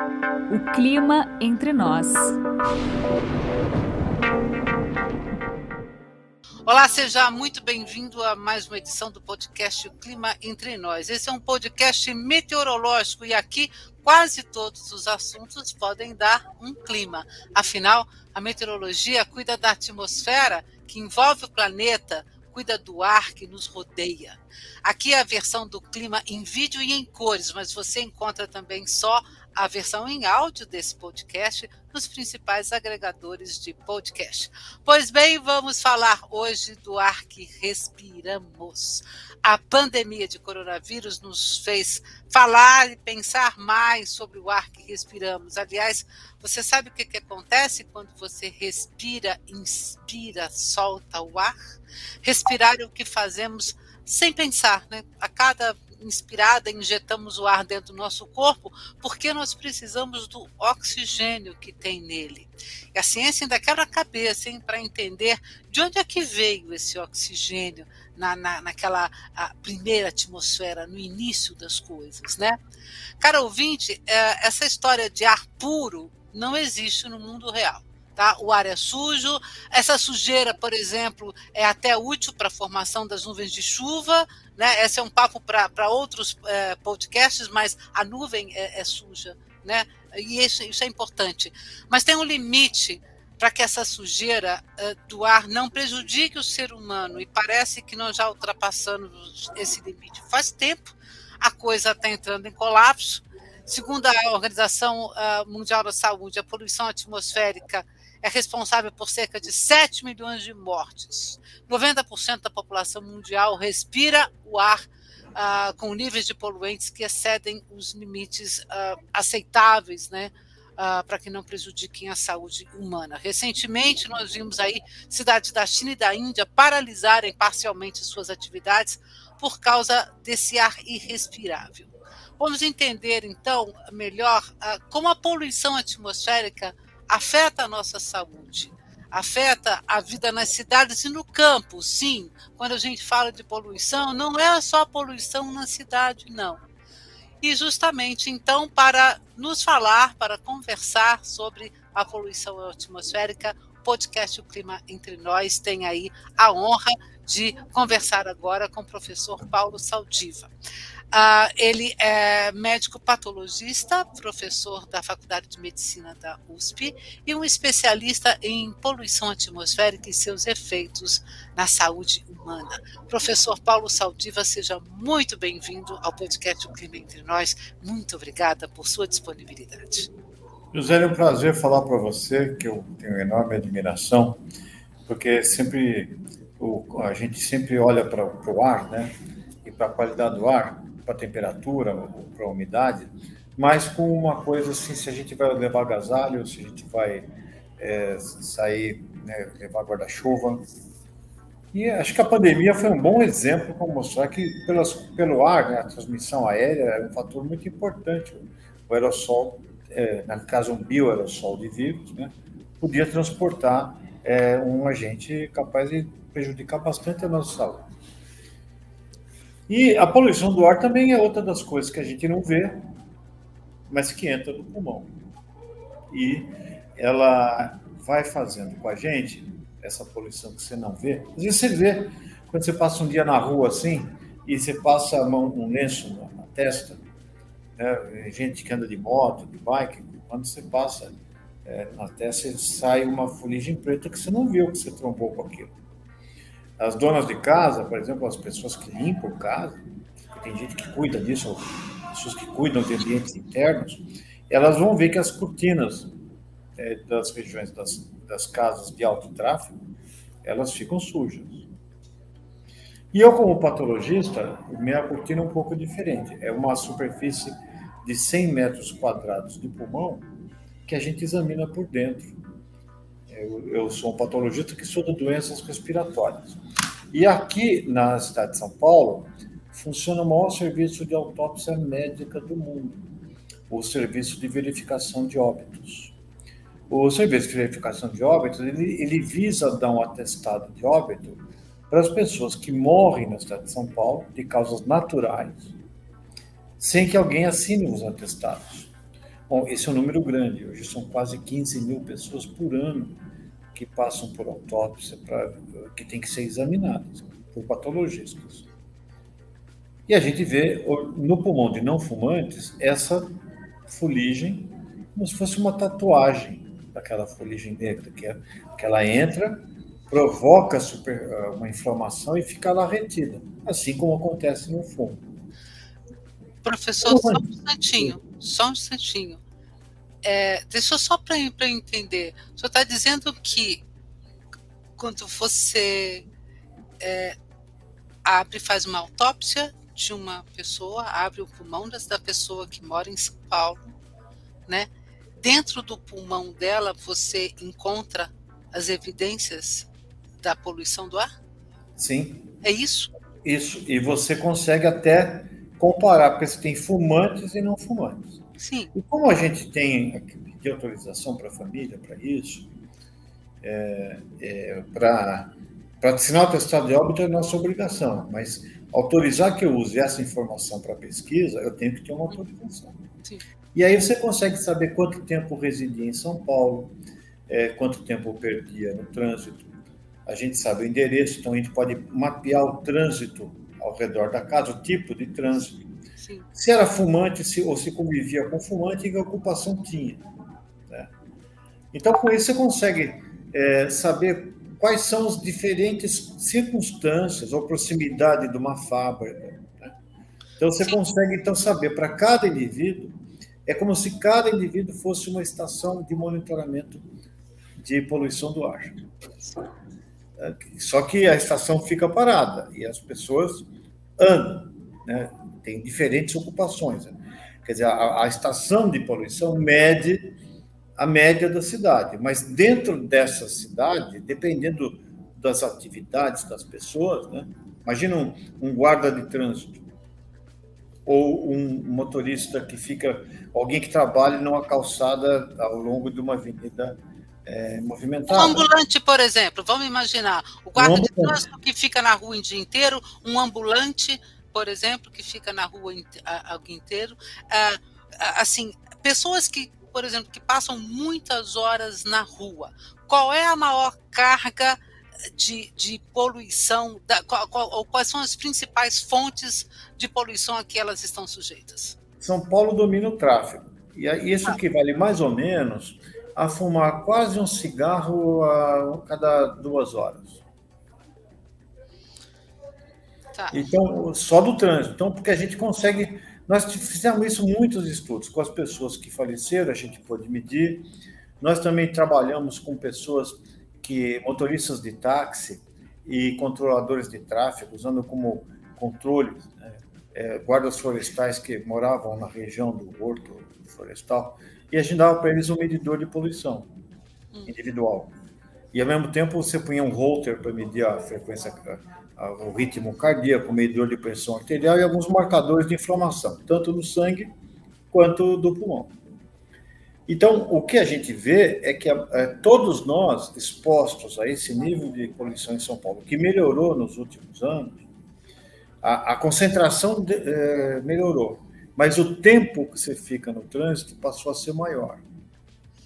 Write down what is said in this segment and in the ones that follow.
O clima entre nós. Olá, seja muito bem-vindo a mais uma edição do podcast O Clima Entre Nós. Esse é um podcast meteorológico e aqui quase todos os assuntos podem dar um clima. Afinal, a meteorologia cuida da atmosfera que envolve o planeta, cuida do ar que nos rodeia. Aqui é a versão do clima em vídeo e em cores, mas você encontra também só a versão em áudio desse podcast nos principais agregadores de podcast. Pois bem, vamos falar hoje do ar que respiramos. A pandemia de coronavírus nos fez falar e pensar mais sobre o ar que respiramos. Aliás, você sabe o que, que acontece quando você respira, inspira, solta o ar? Respirar é o que fazemos sem pensar, né? A cada inspirada, injetamos o ar dentro do nosso corpo, porque nós precisamos do oxigênio que tem nele. E a ciência ainda quebra a cabeça para entender de onde é que veio esse oxigênio na, na, naquela primeira atmosfera, no início das coisas. Né? Cara ouvinte, é, essa história de ar puro não existe no mundo real. Tá? O ar é sujo, essa sujeira, por exemplo, é até útil para a formação das nuvens de chuva, né? Esse é um papo para outros é, podcasts, mas a nuvem é, é suja, né? E isso, isso, é importante. Mas tem um limite para que essa sujeira uh, do ar não prejudique o ser humano, e parece que nós já ultrapassamos esse limite. Faz tempo a coisa está entrando em colapso. Segundo a Organização uh, Mundial da Saúde, a poluição atmosférica é responsável por cerca de 7 milhões de mortes. 90% da população mundial respira o ar uh, com níveis de poluentes que excedem os limites uh, aceitáveis, né? Uh, para que não prejudiquem a saúde humana. Recentemente, nós vimos aí cidades da China e da Índia paralisarem parcialmente suas atividades por causa desse ar irrespirável. Vamos entender, então, melhor como a poluição atmosférica afeta a nossa saúde, afeta a vida nas cidades e no campo, sim. Quando a gente fala de poluição, não é só poluição na cidade, não. E justamente então, para nos falar, para conversar sobre a poluição atmosférica, o podcast O Clima Entre Nós tem aí a honra de conversar agora com o professor Paulo Saldiva. Uh, ele é médico patologista, professor da Faculdade de Medicina da USP e um especialista em poluição atmosférica e seus efeitos na saúde humana. Professor Paulo Saldiva, seja muito bem-vindo ao podcast O Clima Entre Nós. Muito obrigada por sua disponibilidade. José, é um prazer falar para você, que eu tenho enorme admiração, porque sempre o, a gente sempre olha para o ar, né? E para a qualidade do ar para a temperatura, para a umidade, mas com uma coisa assim, se a gente vai levar agasalho, se a gente vai é, sair, né, levar guarda-chuva. E acho que a pandemia foi um bom exemplo para mostrar que pelas, pelo ar, né, a transmissão aérea é um fator muito importante. O aerossol, é, no caso um bioaerossol de vírus, né, podia transportar é, um agente capaz de prejudicar bastante a nossa saúde. E a poluição do ar também é outra das coisas que a gente não vê, mas que entra no pulmão. E ela vai fazendo com a gente essa poluição que você não vê. Às vezes você vê, quando você passa um dia na rua assim, e você passa a mão, um lenço na, na testa, né? gente que anda de moto, de bike, quando você passa é, na testa, sai uma fuligem preta que você não viu, que você trombou com aquilo. As donas de casa, por exemplo, as pessoas que limpam casa, tem gente que cuida disso, pessoas que cuidam de ambientes internos, elas vão ver que as cortinas é, das regiões das, das casas de alto tráfego, elas ficam sujas. E eu, como patologista, minha cortina é um pouco diferente. É uma superfície de 100 metros quadrados de pulmão que a gente examina por dentro. Eu, eu sou um patologista que estuda doenças respiratórias. E aqui na cidade de São Paulo, funciona o maior serviço de autópsia médica do mundo, o Serviço de Verificação de Óbitos. O Serviço de Verificação de Óbitos, ele, ele visa dar um atestado de óbito para as pessoas que morrem na cidade de São Paulo de causas naturais, sem que alguém assine os atestados. Bom, esse é um número grande. Hoje são quase 15 mil pessoas por ano que passam por autópsia, pra, que tem que ser examinadas por patologistas. E a gente vê no pulmão de não fumantes essa fuligem como se fosse uma tatuagem daquela fuligem negra, que, é, que ela entra, provoca super, uma inflamação e fica lá retida, assim como acontece no fumo. Professor, só um instantinho, só um instantinho. É, deixa eu só para entender. O senhor está dizendo que quando você é, abre, faz uma autópsia de uma pessoa, abre o pulmão da pessoa que mora em São Paulo, né? Dentro do pulmão dela você encontra as evidências da poluição do ar? Sim. É isso? Isso. E você consegue até comparar, porque você tem fumantes e não fumantes. Sim. E como a gente tem de autorização para a família para isso, é, é, para assinar o atestado de óbito é nossa obrigação, mas autorizar que eu use essa informação para pesquisa, eu tenho que ter uma autorização. Sim. E aí você consegue saber quanto tempo residia em São Paulo, é, quanto tempo eu perdia no trânsito. A gente sabe o endereço, então a gente pode mapear o trânsito ao redor da casa, o tipo de trânsito. Sim. Se era fumante se, ou se convivia com fumante e que ocupação tinha. Né? Então, com isso, você consegue é, saber quais são as diferentes circunstâncias ou proximidade de uma fábrica. Né? Então, você Sim. consegue então saber para cada indivíduo, é como se cada indivíduo fosse uma estação de monitoramento de poluição do ar. Só que a estação fica parada e as pessoas andam, né? tem diferentes ocupações. Né? Quer dizer, a, a, estação de poluição mede a média da cidade, mas dentro dessa cidade, dependendo das atividades das pessoas, né? imagina um, um guarda de trânsito ou um motorista que fica, alguém que trabalha numa calçada ao longo de uma avenida é, movimentada. Um ambulante, por exemplo, vamos imaginar, o guarda um de trânsito que fica na rua o dia inteiro, um ambulante, por exemplo, que fica na rua o dia inteiro, ah, assim, pessoas que, por exemplo, que passam muitas horas na rua, qual é a maior carga de, de poluição, da, qual, qual, quais são as principais fontes de poluição a que elas estão sujeitas? São Paulo domina o tráfego. E isso equivale mais ou menos a fumar quase um cigarro a cada duas horas. Tá. Então, só do trânsito. Então, porque a gente consegue. Nós fizemos isso muitos estudos com as pessoas que faleceram, a gente pôde medir. Nós também trabalhamos com pessoas que, motoristas de táxi e controladores de tráfego, usando como controle né, é, guardas florestais que moravam na região do Horto Florestal e a gente dava para eles um medidor de poluição hum. individual. E ao mesmo tempo você punha um holter para medir a frequência, o ritmo cardíaco, medidor de pressão arterial e alguns marcadores de inflamação, tanto no sangue quanto do pulmão. Então, o que a gente vê é que é, todos nós expostos a esse nível de poluição em São Paulo, que melhorou nos últimos anos, a, a concentração de, é, melhorou, mas o tempo que você fica no trânsito passou a ser maior,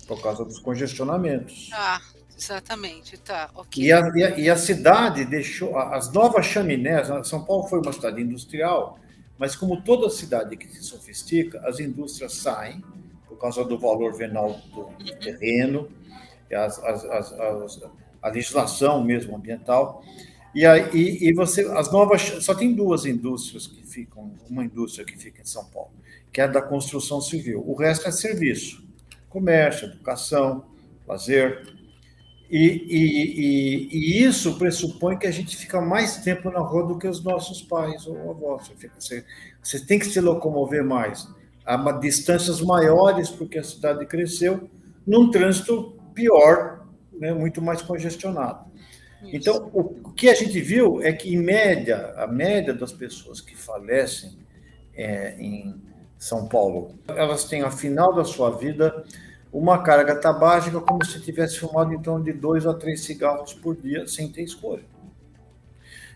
por causa dos congestionamentos. Ah, exatamente, tá, ok. E a, e a, e a cidade deixou, as novas chaminés, São Paulo foi uma cidade industrial, mas como toda cidade que se sofistica, as indústrias saem, por causa do valor venal do terreno, as, as, as, a legislação mesmo ambiental, e aí e você as novas só tem duas indústrias que ficam, uma indústria que fica em São Paulo, que é da construção civil. O resto é serviço, comércio, educação, lazer. E, e, e, e isso pressupõe que a gente fica mais tempo na rua do que os nossos pais ou avós. Você, você tem que se locomover mais, a distâncias maiores, porque a cidade cresceu, num trânsito pior, né, muito mais congestionado. Então, o que a gente viu é que, em média, a média das pessoas que falecem é, em São Paulo, elas têm, ao final da sua vida, uma carga tabágica como se tivesse fumado em torno de dois a três cigarros por dia, sem ter escolha.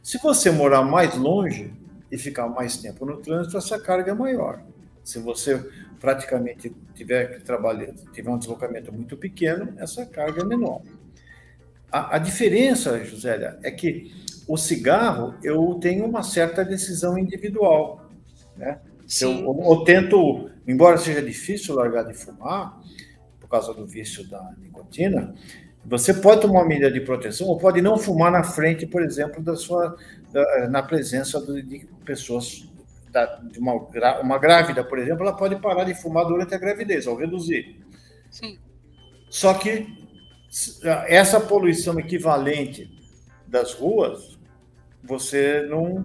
Se você morar mais longe e ficar mais tempo no trânsito, essa carga é maior. Se você, praticamente tiver que trabalhar, tiver um deslocamento muito pequeno, essa carga é menor. A, a diferença, Josélia, é que o cigarro eu tenho uma certa decisão individual, né? Eu, eu, eu, tento, embora seja difícil largar de fumar, por causa do vício da nicotina, você pode tomar uma medida de proteção ou pode não fumar na frente, por exemplo, da sua, da, na presença de pessoas da, de uma, uma grávida, por exemplo, ela pode parar de fumar durante a gravidez, ao reduzir. Sim. Só que essa poluição equivalente das ruas, você não,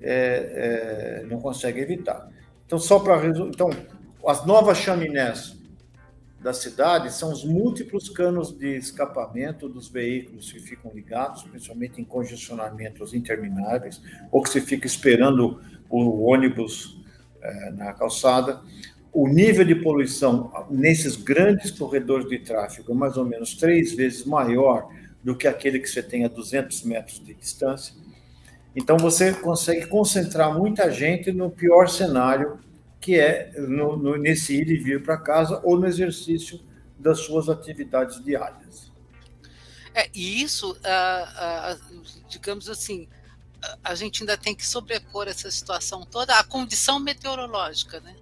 é, é, não consegue evitar. Então, só para então, as novas chaminés da cidade são os múltiplos canos de escapamento dos veículos que ficam ligados, principalmente em congestionamentos intermináveis, ou que você fica esperando o ônibus é, na calçada. O nível de poluição nesses grandes corredores de tráfego é mais ou menos três vezes maior do que aquele que você tem a 200 metros de distância. Então, você consegue concentrar muita gente no pior cenário, que é no, no, nesse ir e vir para casa ou no exercício das suas atividades diárias. É, e isso, uh, uh, digamos assim, a gente ainda tem que sobrepor essa situação toda à condição meteorológica, né?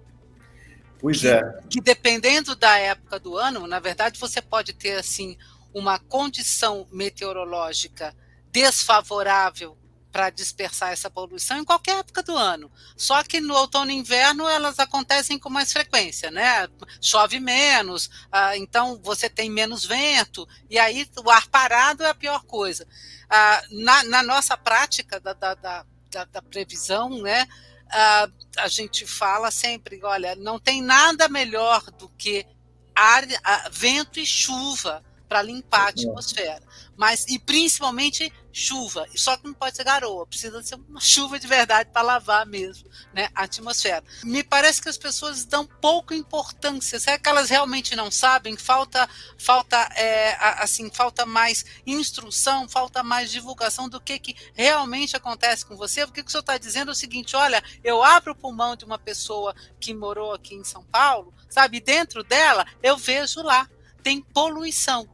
Pois que, é. Que dependendo da época do ano, na verdade, você pode ter assim uma condição meteorológica desfavorável para dispersar essa poluição em qualquer época do ano. Só que no outono e inverno elas acontecem com mais frequência, né? Chove menos, ah, então você tem menos vento, e aí o ar parado é a pior coisa. Ah, na, na, nossa prática da, da, da, da previsão, né? Ah, a gente fala sempre, olha, não tem nada melhor do que ar, vento e chuva para limpar a atmosfera. Mas, e principalmente chuva. Só que não pode ser garoa, precisa ser uma chuva de verdade para lavar mesmo né, a atmosfera. Me parece que as pessoas dão pouca importância. Será que elas realmente não sabem? Falta, falta, é, assim, falta mais instrução, falta mais divulgação do que, que realmente acontece com você. Porque o que o senhor está dizendo é o seguinte: olha, eu abro o pulmão de uma pessoa que morou aqui em São Paulo, sabe? Dentro dela eu vejo lá tem poluição,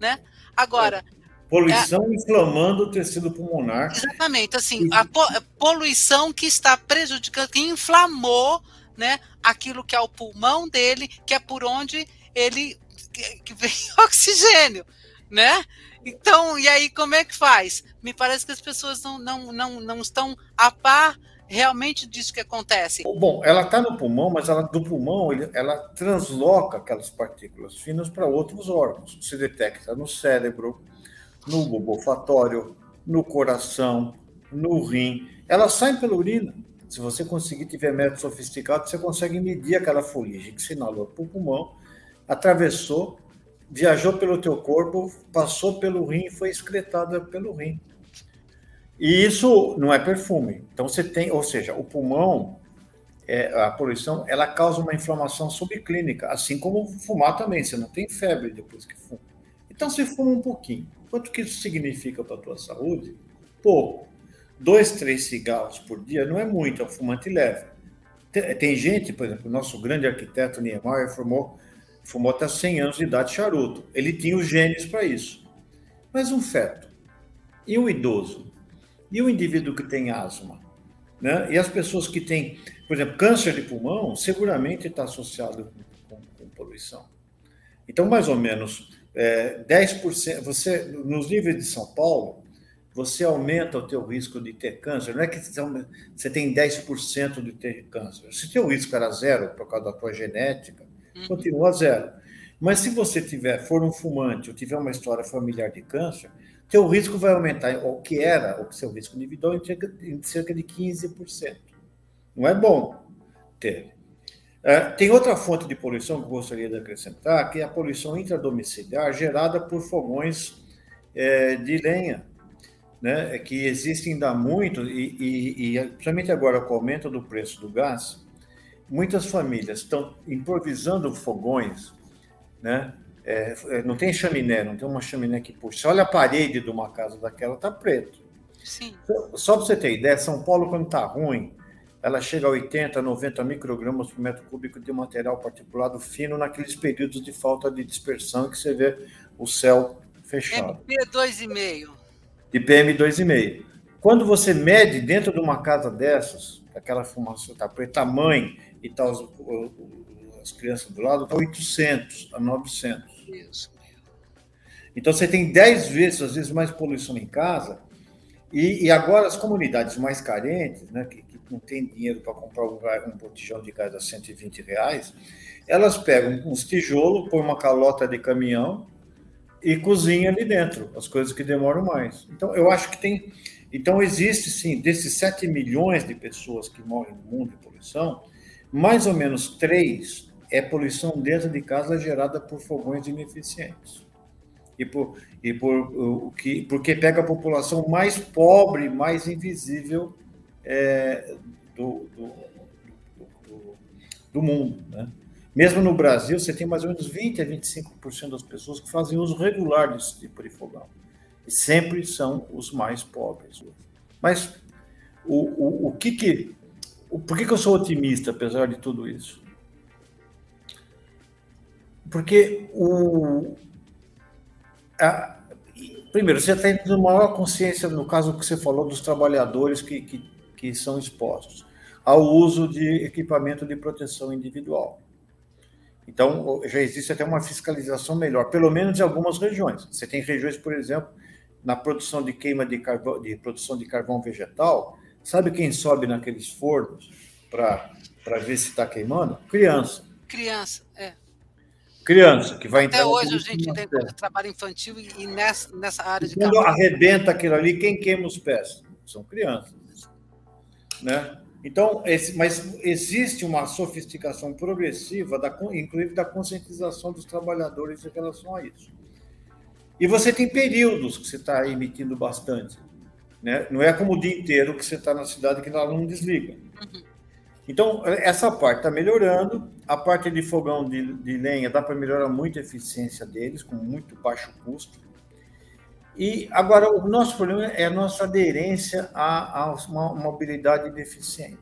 né? Agora, Poluição é, inflamando o tecido pulmonar. Exatamente, assim, a poluição que está prejudicando, que inflamou né, aquilo que é o pulmão dele, que é por onde ele que vem oxigênio, né? Então, e aí como é que faz? Me parece que as pessoas não, não, não, não estão a par realmente disso que acontece. Bom, ela está no pulmão, mas ela, do pulmão ela transloca aquelas partículas finas para outros órgãos. Se detecta no cérebro, no bulbo olfatório, no coração, no rim. Elas saem pela urina. Se você conseguir tiver método sofisticado, você consegue medir aquela fuligem que sinalou para o pulmão, atravessou, viajou pelo teu corpo, passou pelo rim e foi excretada pelo rim. E isso não é perfume. Então você tem, ou seja, o pulmão, é, a poluição, ela causa uma inflamação subclínica, assim como fumar também. Você não tem febre depois que fuma. Então você fuma um pouquinho. Quanto que isso significa para a tua saúde? Pouco. Dois, três cigarros por dia não é muito, é um fumante leve. Tem, tem gente, por exemplo, o nosso grande arquiteto Niemeyer fumou, fumou até 100 anos de idade charuto. Ele tinha os genes para isso. Mas um feto e um idoso e o indivíduo que tem asma? Né? E as pessoas que têm, por exemplo, câncer de pulmão, seguramente está associado com, com, com poluição. Então, mais ou menos é, 10%, você, nos níveis de São Paulo, você aumenta o teu risco de ter câncer. Não é que você tem 10% de ter câncer. Se teu risco era zero por causa da tua genética, uhum. continua zero. Mas se você tiver, for um fumante ou tiver uma história familiar de câncer, teu risco vai aumentar, o que era o seu risco individual, em cerca, em cerca de 15%. Não é bom ter. É, tem outra fonte de poluição que gostaria de acrescentar, que é a poluição intradomiciliar gerada por fogões é, de lenha, né, que existem ainda muito, e, e, e principalmente agora com o aumento do preço do gás, muitas famílias estão improvisando fogões, né, é, é não tem chaminé, não tem uma chaminé que puxa. Olha a parede de uma casa daquela, tá preto. Sim. Só para você ter ideia, São Paulo, quando está ruim, ela chega a 80, 90 microgramas por metro cúbico de material particulado fino naqueles períodos de falta de dispersão que você vê o céu fechado. MP2,5. De PM2,5. Quando você mede dentro de uma casa dessas, aquela fumaça está preta, mãe e tal, as, as crianças do lado, está 800 a 900. Isso. Então você tem 10 vezes, às vezes, mais poluição em casa. E, e agora as comunidades mais carentes, né, que, que não têm dinheiro para comprar um, um botijão de gás a 120 reais, elas pegam uns tijolos, põem uma calota de caminhão e cozinham ali dentro, as coisas que demoram mais. Então, eu acho que tem. Então, existe sim, desses 7 milhões de pessoas que morrem no mundo de poluição, mais ou menos 3 é poluição dentro de casa gerada por fogões ineficientes e por, e por o que porque pega a população mais pobre, mais invisível é, do, do, do, do, mundo. Né? Mesmo no Brasil, você tem mais ou menos 20 a 25% das pessoas que fazem uso regular desse tipo de fogão. E sempre são os mais pobres. Mas o, o, o que que. O, por que, que eu sou otimista, apesar de tudo isso? Porque o, a, primeiro, você tendo maior consciência, no caso que você falou, dos trabalhadores que, que, que são expostos ao uso de equipamento de proteção individual. Então, já existe até uma fiscalização melhor, pelo menos em algumas regiões. Você tem regiões, por exemplo, na produção de queima de carvão, de produção de carvão vegetal, sabe quem sobe naqueles fornos para ver se está queimando? Criança. Criança, é criança que vai entrar. Até hoje a gente tem trabalho infantil e nessa, nessa área de. Quando arrebenta aquilo ali, quem queima os pés? São crianças. Né? Então, esse, mas existe uma sofisticação progressiva, da, inclusive da conscientização dos trabalhadores em relação a isso. E você tem períodos que você está emitindo bastante. Né? Não é como o dia inteiro que você está na cidade que ela não desliga. Uhum. Então, essa parte está melhorando. A parte de fogão de, de lenha dá para melhorar muito a eficiência deles, com muito baixo custo. E agora, o nosso problema é a nossa aderência a, a uma mobilidade deficiente.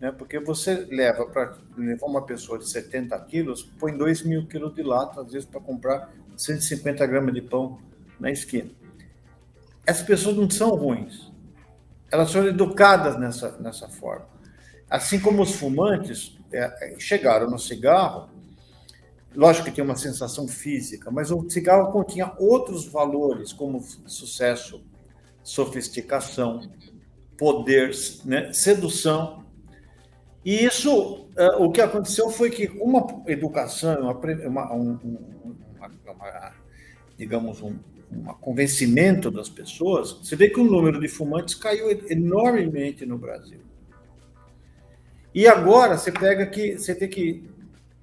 Né? Porque você leva para levar uma pessoa de 70 quilos, põe 2 mil quilos de lata, às vezes, para comprar 150 gramas de pão na esquina. Essas pessoas não são ruins. Elas são educadas nessa, nessa forma. Assim como os fumantes é, chegaram no cigarro, lógico que tem uma sensação física, mas o cigarro continha outros valores, como sucesso, sofisticação, poder, né, sedução. E isso, é, o que aconteceu foi que uma educação, uma, uma, um, uma digamos, um, um convencimento das pessoas, você vê que o número de fumantes caiu enormemente no Brasil. E agora você pega que você tem que.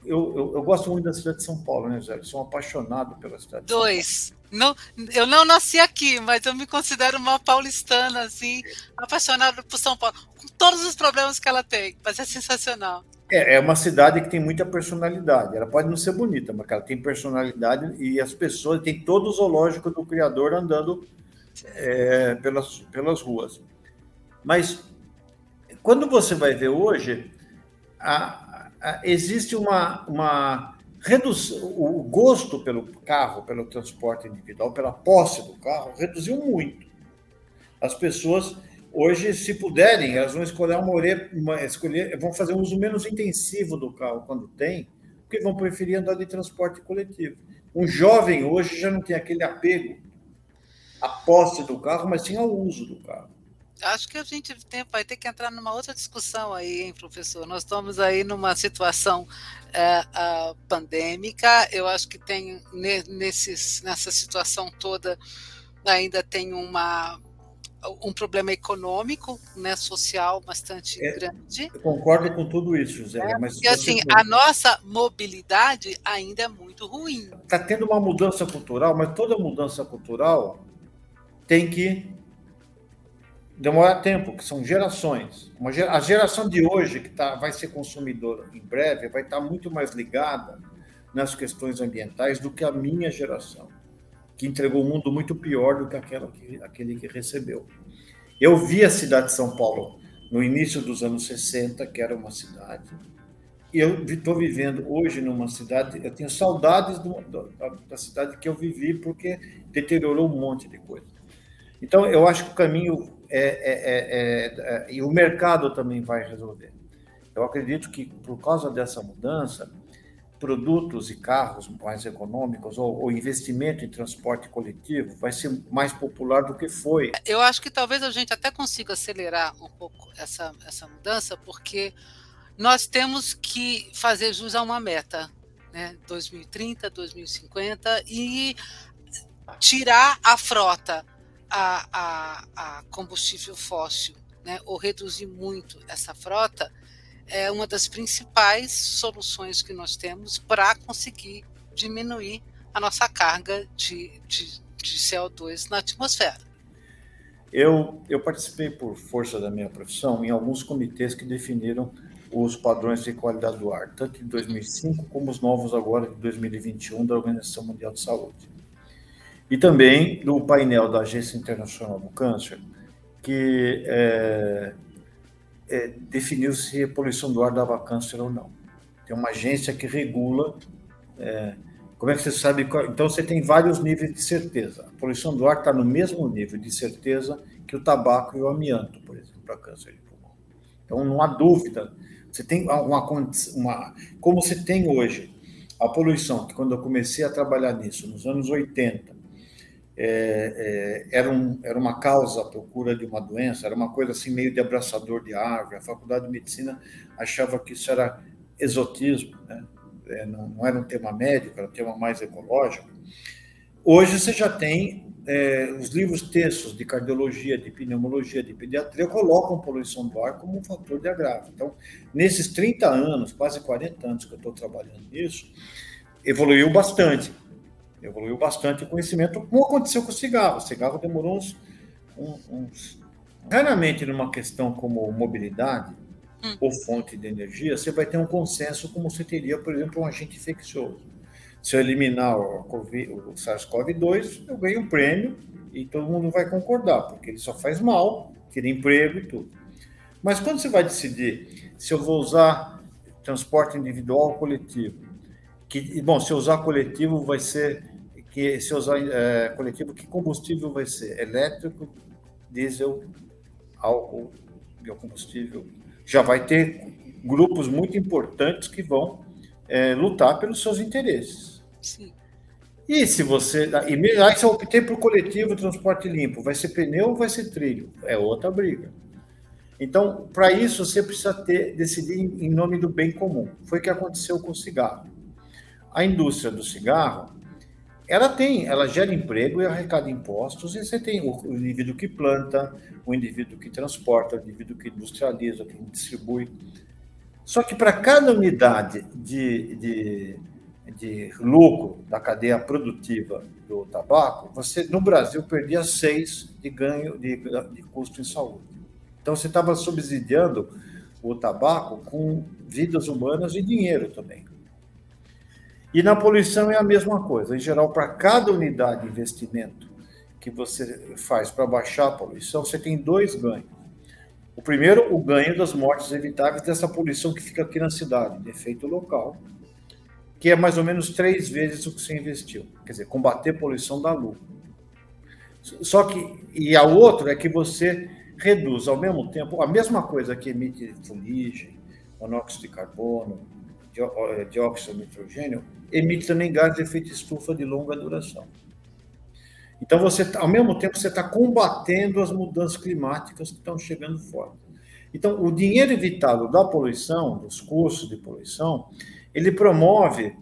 Eu, eu, eu, gosto muito da cidade de São Paulo, né, Zé? sou apaixonado pela cidade. Dois. Não, eu não nasci aqui, mas eu me considero uma paulistana, assim, apaixonada por São Paulo, com todos os problemas que ela tem, mas é sensacional. É, é uma cidade que tem muita personalidade. Ela pode não ser bonita, mas ela tem personalidade e as pessoas têm todo o zoológico do criador andando é, pelas, pelas ruas. Mas quando você vai ver hoje, a, a, existe uma, uma redução, o gosto pelo carro, pelo transporte individual, pela posse do carro, reduziu muito. As pessoas hoje, se puderem, elas vão escolher uma, uma escolher, vão fazer um uso menos intensivo do carro quando tem, porque vão preferir andar de transporte coletivo. Um jovem hoje já não tem aquele apego à posse do carro, mas sim ao uso do carro. Acho que a gente tem, vai ter que entrar numa outra discussão aí, hein, professor? Nós estamos aí numa situação é, pandêmica. Eu acho que tem nesses, nessa situação toda ainda tem uma um problema econômico, né, social bastante é, grande. Eu concordo com tudo isso, José. É, mas porque assim, a nossa mobilidade ainda é muito ruim. Está tendo uma mudança cultural, mas toda mudança cultural tem que demora tempo, que são gerações. Uma, a geração de hoje, que tá, vai ser consumidora em breve, vai estar tá muito mais ligada nas questões ambientais do que a minha geração, que entregou um mundo muito pior do que aquela que, aquele que recebeu. Eu vi a cidade de São Paulo no início dos anos 60, que era uma cidade. E eu estou vivendo hoje numa cidade, eu tenho saudades do, da, da, cidade que eu vivi, porque deteriorou um monte de coisa. Então, eu acho que o caminho é, é, é, é, e o mercado também vai resolver. Eu acredito que, por causa dessa mudança, produtos e carros mais econômicos ou, ou, investimento em transporte coletivo vai ser mais popular do que foi. Eu acho que talvez a gente até consiga acelerar um pouco essa, essa mudança, porque nós temos que fazer jus a uma meta, né? 2030, 2050, e tirar a frota a, a, a combustível fóssil, né? ou reduzir muito essa frota é uma das principais soluções que nós temos para conseguir diminuir a nossa carga de, de, de CO2 na atmosfera. Eu, eu participei, por força da minha profissão, em alguns comitês que definiram os padrões de qualidade do ar, tanto em 2005 como os novos agora de 2021 da Organização Mundial de Saúde. E também do painel da Agência Internacional do Câncer, que é, é, definiu se a poluição do ar dava câncer ou não. Tem uma agência que regula. É, como é que você sabe? Qual, então, você tem vários níveis de certeza. A poluição do ar está no mesmo nível de certeza que o tabaco e o amianto, por exemplo, para câncer de pulmão. Então, não há dúvida. Você tem uma, uma. Como você tem hoje a poluição, que quando eu comecei a trabalhar nisso, nos anos 80, é, é, era, um, era uma causa à procura de uma doença, era uma coisa assim meio de abraçador de árvore. A faculdade de medicina achava que isso era exotismo, né? É, não, não, era um tema médico, era um tema mais ecológico. Hoje você já tem é, os livros textos de cardiologia, de pneumologia, de pediatria colocam poluição do ar como um fator de agravo. Então, nesses 30 anos, quase 40 anos que eu estou trabalhando nisso, evoluiu bastante evoluiu bastante o conhecimento, como aconteceu com o cigarro. O cigarro demorou uns. uns... Raramente, numa questão como mobilidade hum. ou fonte de energia, você vai ter um consenso como você teria, por exemplo, um agente infeccioso. Se eu eliminar o, o SARS-CoV-2, eu ganho um prêmio e todo mundo vai concordar, porque ele só faz mal, tira emprego e tudo. Mas quando você vai decidir se eu vou usar transporte individual ou coletivo, que, bom, se eu usar coletivo vai ser que se usar é, coletivo, que combustível vai ser? Elétrico, diesel, álcool, biocombustível. Já vai ter grupos muito importantes que vão é, lutar pelos seus interesses. Sim. E se você. E aí, se eu optei por coletivo transporte limpo, vai ser pneu ou vai ser trilho? É outra briga. Então, para isso, você precisa ter, decidir em nome do bem comum. Foi o que aconteceu com o cigarro. A indústria do cigarro, ela tem, ela gera emprego e arrecada impostos, e você tem o, o indivíduo que planta, o indivíduo que transporta, o indivíduo que industrializa, que distribui. Só que para cada unidade de, de, de, lucro da cadeia produtiva do tabaco, você no Brasil perdia seis de ganho de, de custo em saúde. Então você estava subsidiando o tabaco com vidas humanas e dinheiro também. E na poluição é a mesma coisa. Em geral, para cada unidade de investimento que você faz para baixar a poluição, você tem dois ganhos. O primeiro, o ganho das mortes evitáveis dessa poluição que fica aqui na cidade, de efeito local, que é mais ou menos três vezes o que você investiu. Quer dizer, combater poluição dá lucro. Só que, e a outra é que você reduz ao mesmo tempo a mesma coisa que emite fuligem, monóxido de carbono, dióxido de nitrogênio, emite também gás de efeito estufa de longa duração. Então, você, tá, ao mesmo tempo, você está combatendo as mudanças climáticas que estão chegando fora. Então, o dinheiro evitado da poluição, dos custos de poluição, ele promove,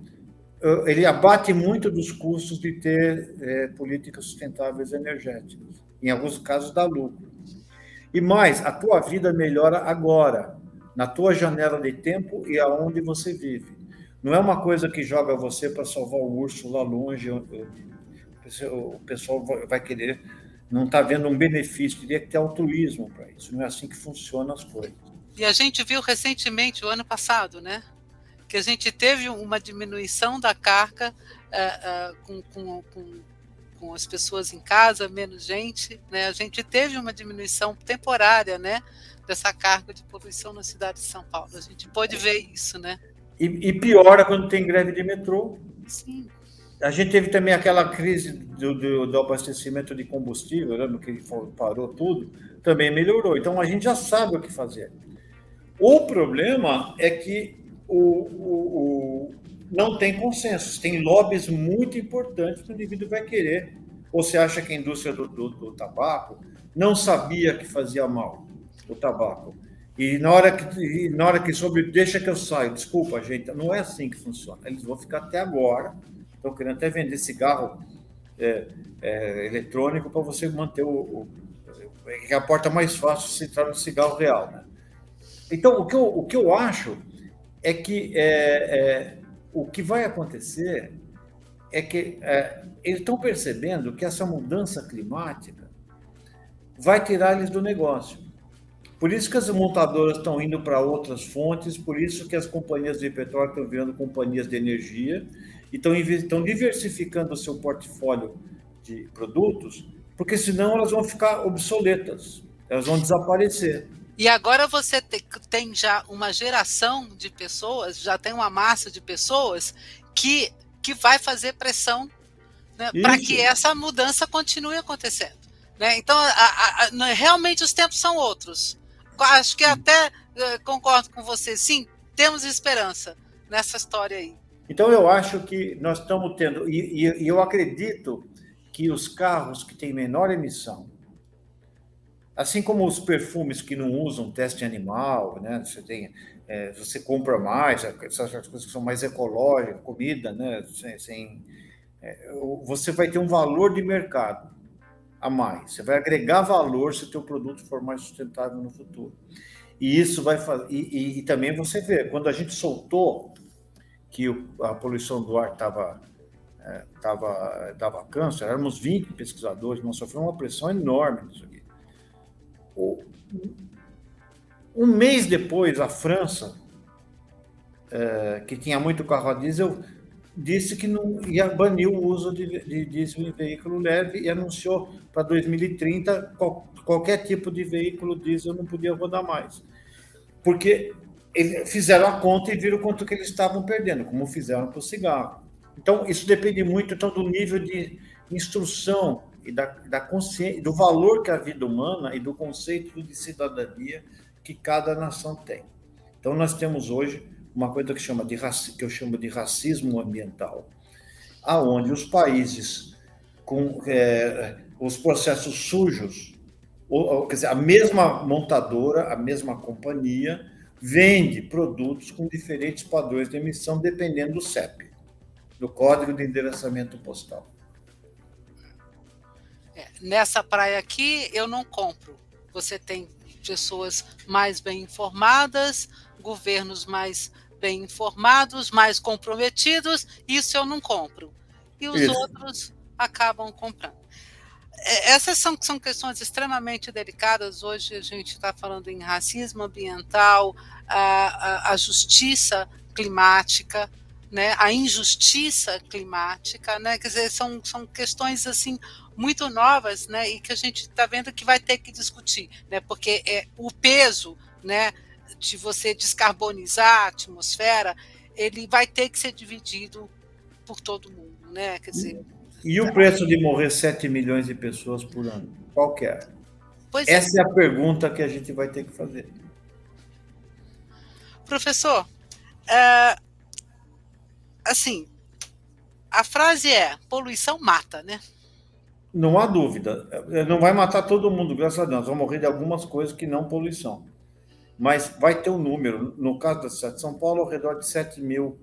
ele abate muito dos custos de ter é, políticas sustentáveis energéticas. Em alguns casos, dá lucro. E mais, a tua vida melhora agora, na tua janela de tempo e aonde você vive. Não é uma coisa que joga você para salvar o urso lá longe. O pessoal vai querer, não está vendo um benefício, teria que ter altruísmo para isso. Não é assim que funcionam as coisas. E a gente viu recentemente, o ano passado, né? Que a gente teve uma diminuição da carga uh, uh, com, com, com, com, as pessoas em casa, menos gente, né? A gente teve uma diminuição temporária, né? dessa carga de poluição na cidade de São Paulo. A gente pode ver isso, né? E, e piora quando tem greve de metrô. Sim. A gente teve também aquela crise do, do, do abastecimento de combustível, lembra que parou tudo, também melhorou. Então a gente já sabe o que fazer. O problema é que o, o, o não tem consenso, tem lobbies muito importantes que o indivíduo vai querer. Ou você acha que a indústria do, do, do tabaco não sabia que fazia mal o tabaco? E na hora que, na hora que soube, deixa que eu saio, desculpa, gente, não é assim que funciona. Eles vão ficar até agora, estão querendo até vender cigarro é, é, eletrônico para você manter o, o, É a porta mais fácil se entrar no cigarro real. Né? Então, o que, eu, o que eu acho é que é, é o que vai acontecer é que é, eles estão percebendo que essa mudança climática vai tirar eles do negócio. Por isso que as montadoras estão indo para outras fontes, por isso que as companhias de petróleo estão virando companhias de energia e estão, estão diversificando o seu portfólio de produtos, porque senão elas vão ficar obsoletas, elas vão desaparecer. E agora você tem já uma geração de pessoas, já tem uma massa de pessoas que, que vai fazer pressão né, para que essa mudança continue acontecendo. Né? Então, a, a, a, realmente os tempos são outros. Acho que até eh, concordo com você. Sim, temos esperança nessa história aí. Então, eu acho que nós estamos tendo, e, e eu acredito que os carros que têm menor emissão, Assim como os perfumes que não usam teste animal, né? Você tem, é, você compra mais, essas coisas que são mais ecológicas, comida, né? Sem, sem é, você vai ter um valor de mercado a mais. Você vai agregar valor se o teu produto for mais sustentável no futuro. E isso vai fazer. E, e, também você vê, quando a gente soltou que o, a poluição do ar estava é, tava, dava câncer, éramos 20 pesquisadores, nós sofremos uma pressão enorme nisso aqui. Um mês depois, a França, é, que tinha muito carro a diesel, disse que não ia banir o uso de, de diesel em veículo leve e anunciou para 2030 qual, qualquer tipo de veículo diesel não podia rodar mais. Porque eles fizeram a conta e viram quanto que eles estavam perdendo, como fizeram para o cigarro. Então, isso depende muito então, do nível de instrução e da, da consciência, do valor que a vida humana e do conceito de cidadania que cada nação tem. Então, nós temos hoje uma coisa que, chama de, que eu chamo de racismo ambiental, aonde os países com é, os processos sujos, ou, quer dizer, a mesma montadora, a mesma companhia, vende produtos com diferentes padrões de emissão, dependendo do CEP, do Código de Endereçamento Postal. É, nessa praia aqui eu não compro. Você tem pessoas mais bem informadas, governos mais bem informados, mais comprometidos, isso eu não compro. E os isso. outros acabam comprando. É, essas são, são questões extremamente delicadas. Hoje a gente está falando em racismo ambiental, a, a, a justiça climática, né, a injustiça climática, né, quer dizer, são, são questões assim muito novas, né, e que a gente está vendo que vai ter que discutir, né, porque é o peso, né, de você descarbonizar a atmosfera, ele vai ter que ser dividido por todo mundo, né, quer dizer. E o preço de morrer 7 milhões de pessoas por ano? Qual que é? Pois Essa é. é a pergunta que a gente vai ter que fazer. Professor, é, assim, a frase é: poluição mata, né? Não há dúvida. Não vai matar todo mundo, graças a Deus. Vão morrer de algumas coisas que não poluição. Mas vai ter um número. No caso da cidade de São Paulo, ao redor de 7 mil,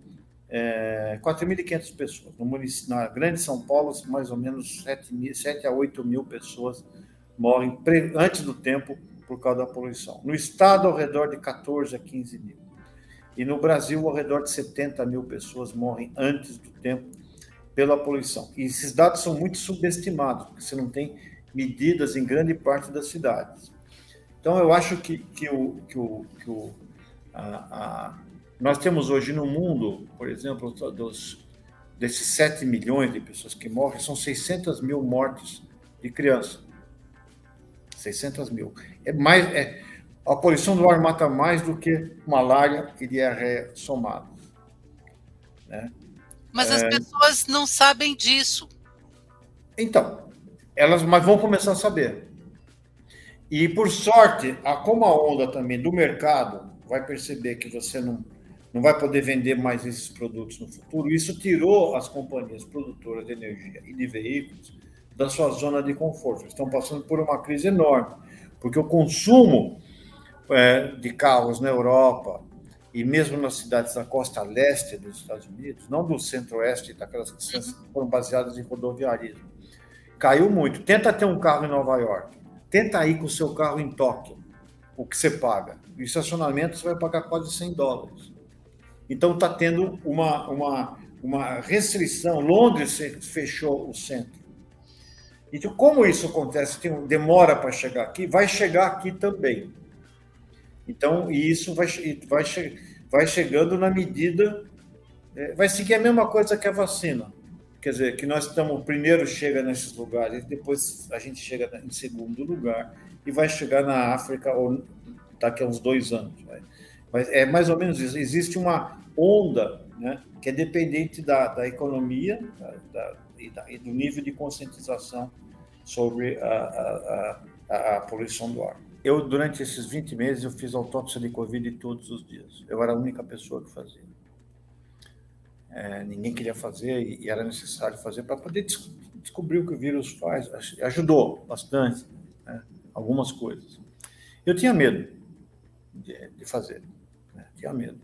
é, 4.500 pessoas. No município, na Grande São Paulo, mais ou menos 7, mil, 7 a 8 mil pessoas morrem antes do tempo por causa da poluição. No estado, ao redor de 14 a 15 mil. E no Brasil, ao redor de 70 mil pessoas morrem antes do tempo pela poluição. E esses dados são muito subestimados, porque você não tem medidas em grande parte das cidades. Então, eu acho que, que, o, que, o, que o, a, a, nós temos hoje no mundo, por exemplo, dos, desses 7 milhões de pessoas que morrem, são 600 mil mortes de criança. 600 mil. É mais, é, A poluição do ar mata mais do que malária e diarreia somados. Né? Mas é... as pessoas não sabem disso. Então, elas mas vão começar a saber. E por sorte, a, como a onda também do mercado vai perceber que você não, não vai poder vender mais esses produtos no futuro, isso tirou as companhias produtoras de energia e de veículos da sua zona de conforto. Estão passando por uma crise enorme, porque o consumo é, de carros na Europa e mesmo nas cidades da costa leste dos Estados Unidos, não do centro-oeste, daquelas que uhum. foram baseadas em rodoviarismo, caiu muito. Tenta ter um carro em Nova York, tenta ir com o seu carro em Tóquio, o que você paga. O estacionamento você vai pagar quase 100 dólares. Então está tendo uma, uma, uma restrição. Londres fechou o centro. Então, como isso acontece, tem, demora para chegar aqui, vai chegar aqui também. Então, e isso vai, vai, vai chegando na medida. É, vai seguir a mesma coisa que a vacina. Quer dizer, que nós estamos. Primeiro chega nesses lugares, depois a gente chega em segundo lugar, e vai chegar na África ou daqui a uns dois anos. Mas é mais ou menos isso. Existe uma onda né, que é dependente da, da economia da, e, da, e, do nível de conscientização sobre a, a, a, a poluição do ar. Eu, durante esses 20 meses, eu fiz autópsia de Covid todos os dias. Eu era a única pessoa que fazia. É, ninguém queria fazer e, era necessário fazer para poder des descobrir o que o vírus faz. Ajudou bastante, né? algumas coisas. Eu tinha medo de, de fazer, né? tinha medo.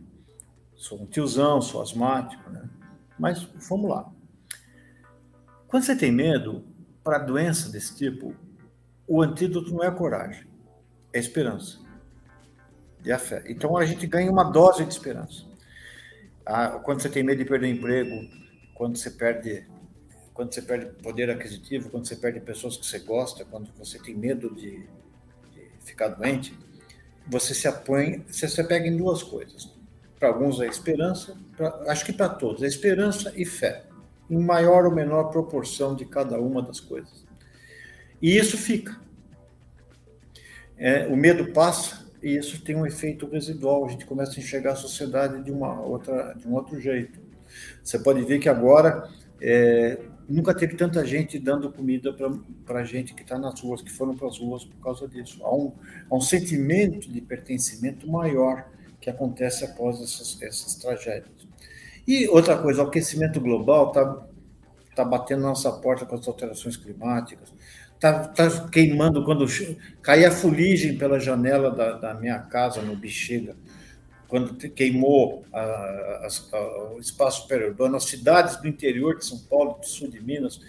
Sou um tiozão, sou asmático, né? mas vamos lá. Quando você tem medo, para doença desse tipo, o antídoto não é a coragem é esperança. E a fé. Então a gente ganha uma dose de esperança. Quando você tem medo de perder o emprego, quando você perde quando você perde poder aquisitivo, quando você perde pessoas que você gosta, quando você tem medo de, de ficar doente, você se apõe, você se pega em duas coisas. Para alguns é esperança, pra, acho que para todos, é esperança e fé, em maior ou menor proporção de cada uma das coisas. E isso fica é, o medo passa e isso tem um efeito residual. A gente começa a enxergar a sociedade de uma outra, de um outro jeito. Você pode ver que agora é, nunca teve tanta gente dando comida para gente que está nas ruas, que foram para as ruas por causa disso. Há um, há um sentimento de pertencimento maior que acontece após essas, essas tragédias. E outra coisa, o aquecimento global está tá batendo na nossa porta com as alterações climáticas tá, tá queimando quando caía a fuligem pela janela da, da minha casa no Bexiga, quando queimou a, a, a, o espaço superurbano, as cidades do interior de São Paulo, do sul de Minas,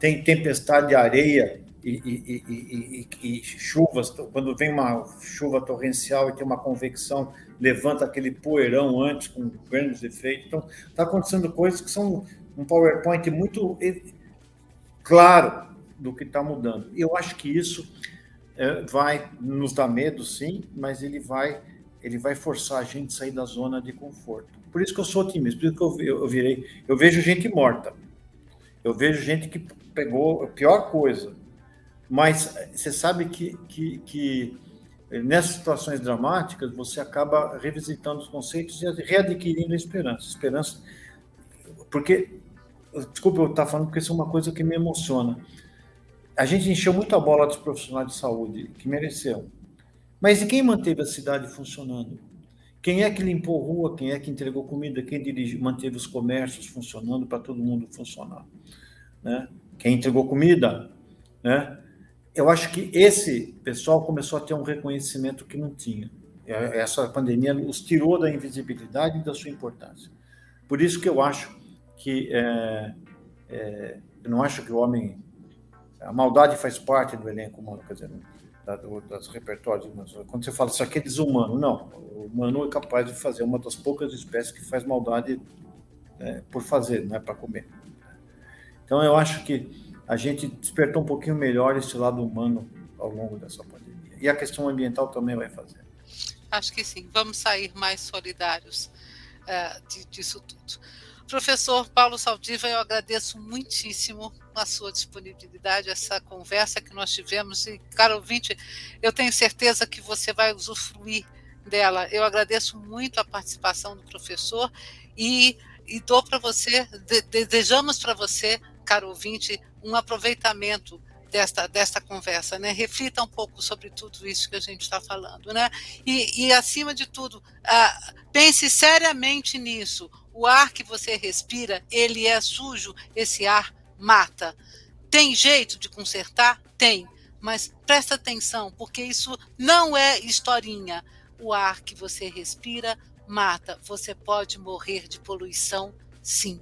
tem tempestade de areia e, e, e, e, chuvas, quando vem uma chuva torrencial e tem uma convecção, levanta aquele poeirão antes com grandes efeitos. Então, está acontecendo coisas que são um PowerPoint muito claro do que está mudando. Eu acho que isso é, vai nos dar medo, sim, mas ele vai ele vai forçar a gente a sair da zona de conforto. Por isso que eu sou otimista, por isso que eu, eu virei. Eu vejo gente morta, eu vejo gente que pegou a pior coisa, mas você sabe que, que, que nessas situações dramáticas você acaba revisitando os conceitos e readquirindo a esperança. Esperança, porque, desculpa eu estar falando, porque isso é uma coisa que me emociona a gente encheu muito a bola dos profissionais de saúde, que mereceram. Mas e quem manteve a cidade funcionando? Quem é que limpou rua? Quem é que entregou comida? Quem dirige, manteve os comércios funcionando para todo mundo funcionar? Né? Quem entregou comida? Né? Eu acho que esse pessoal começou a ter um reconhecimento que não tinha. É, essa pandemia os tirou da invisibilidade e da sua importância. Por isso que eu acho que é, é, eu não acho que o homem a maldade faz parte do elenco humano, quer dizer, da, do, das repertórios humanos. Quando você fala isso aqui é desumano, não. O humano é capaz de fazer uma das poucas espécies que faz maldade né, por fazer, não é para comer. Então eu acho que a gente despertou um pouquinho melhor esse lado humano ao longo dessa pandemia. E a questão ambiental também vai fazer. Acho que sim. Vamos sair mais solidários uh, disso tudo. Professor Paulo Saldiva, eu agradeço muitíssimo a sua disponibilidade, essa conversa que nós tivemos. E, caro ouvinte, eu tenho certeza que você vai usufruir dela. Eu agradeço muito a participação do professor e, e dou para você, de, desejamos para você, caro ouvinte, um aproveitamento desta, desta conversa, né? Reflita um pouco sobre tudo isso que a gente está falando, né? E, e acima de tudo, ah, pense seriamente nisso. O ar que você respira, ele é sujo, esse ar mata. Tem jeito de consertar? Tem. Mas presta atenção, porque isso não é historinha. O ar que você respira mata. Você pode morrer de poluição, sim.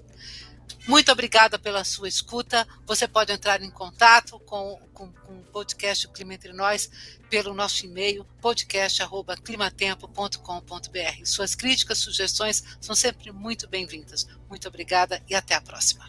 Muito obrigada pela sua escuta. Você pode entrar em contato com, com, com o podcast Clima Entre Nós pelo nosso e-mail podcast@climatempo.com.br. Suas críticas, sugestões são sempre muito bem-vindas. Muito obrigada e até a próxima.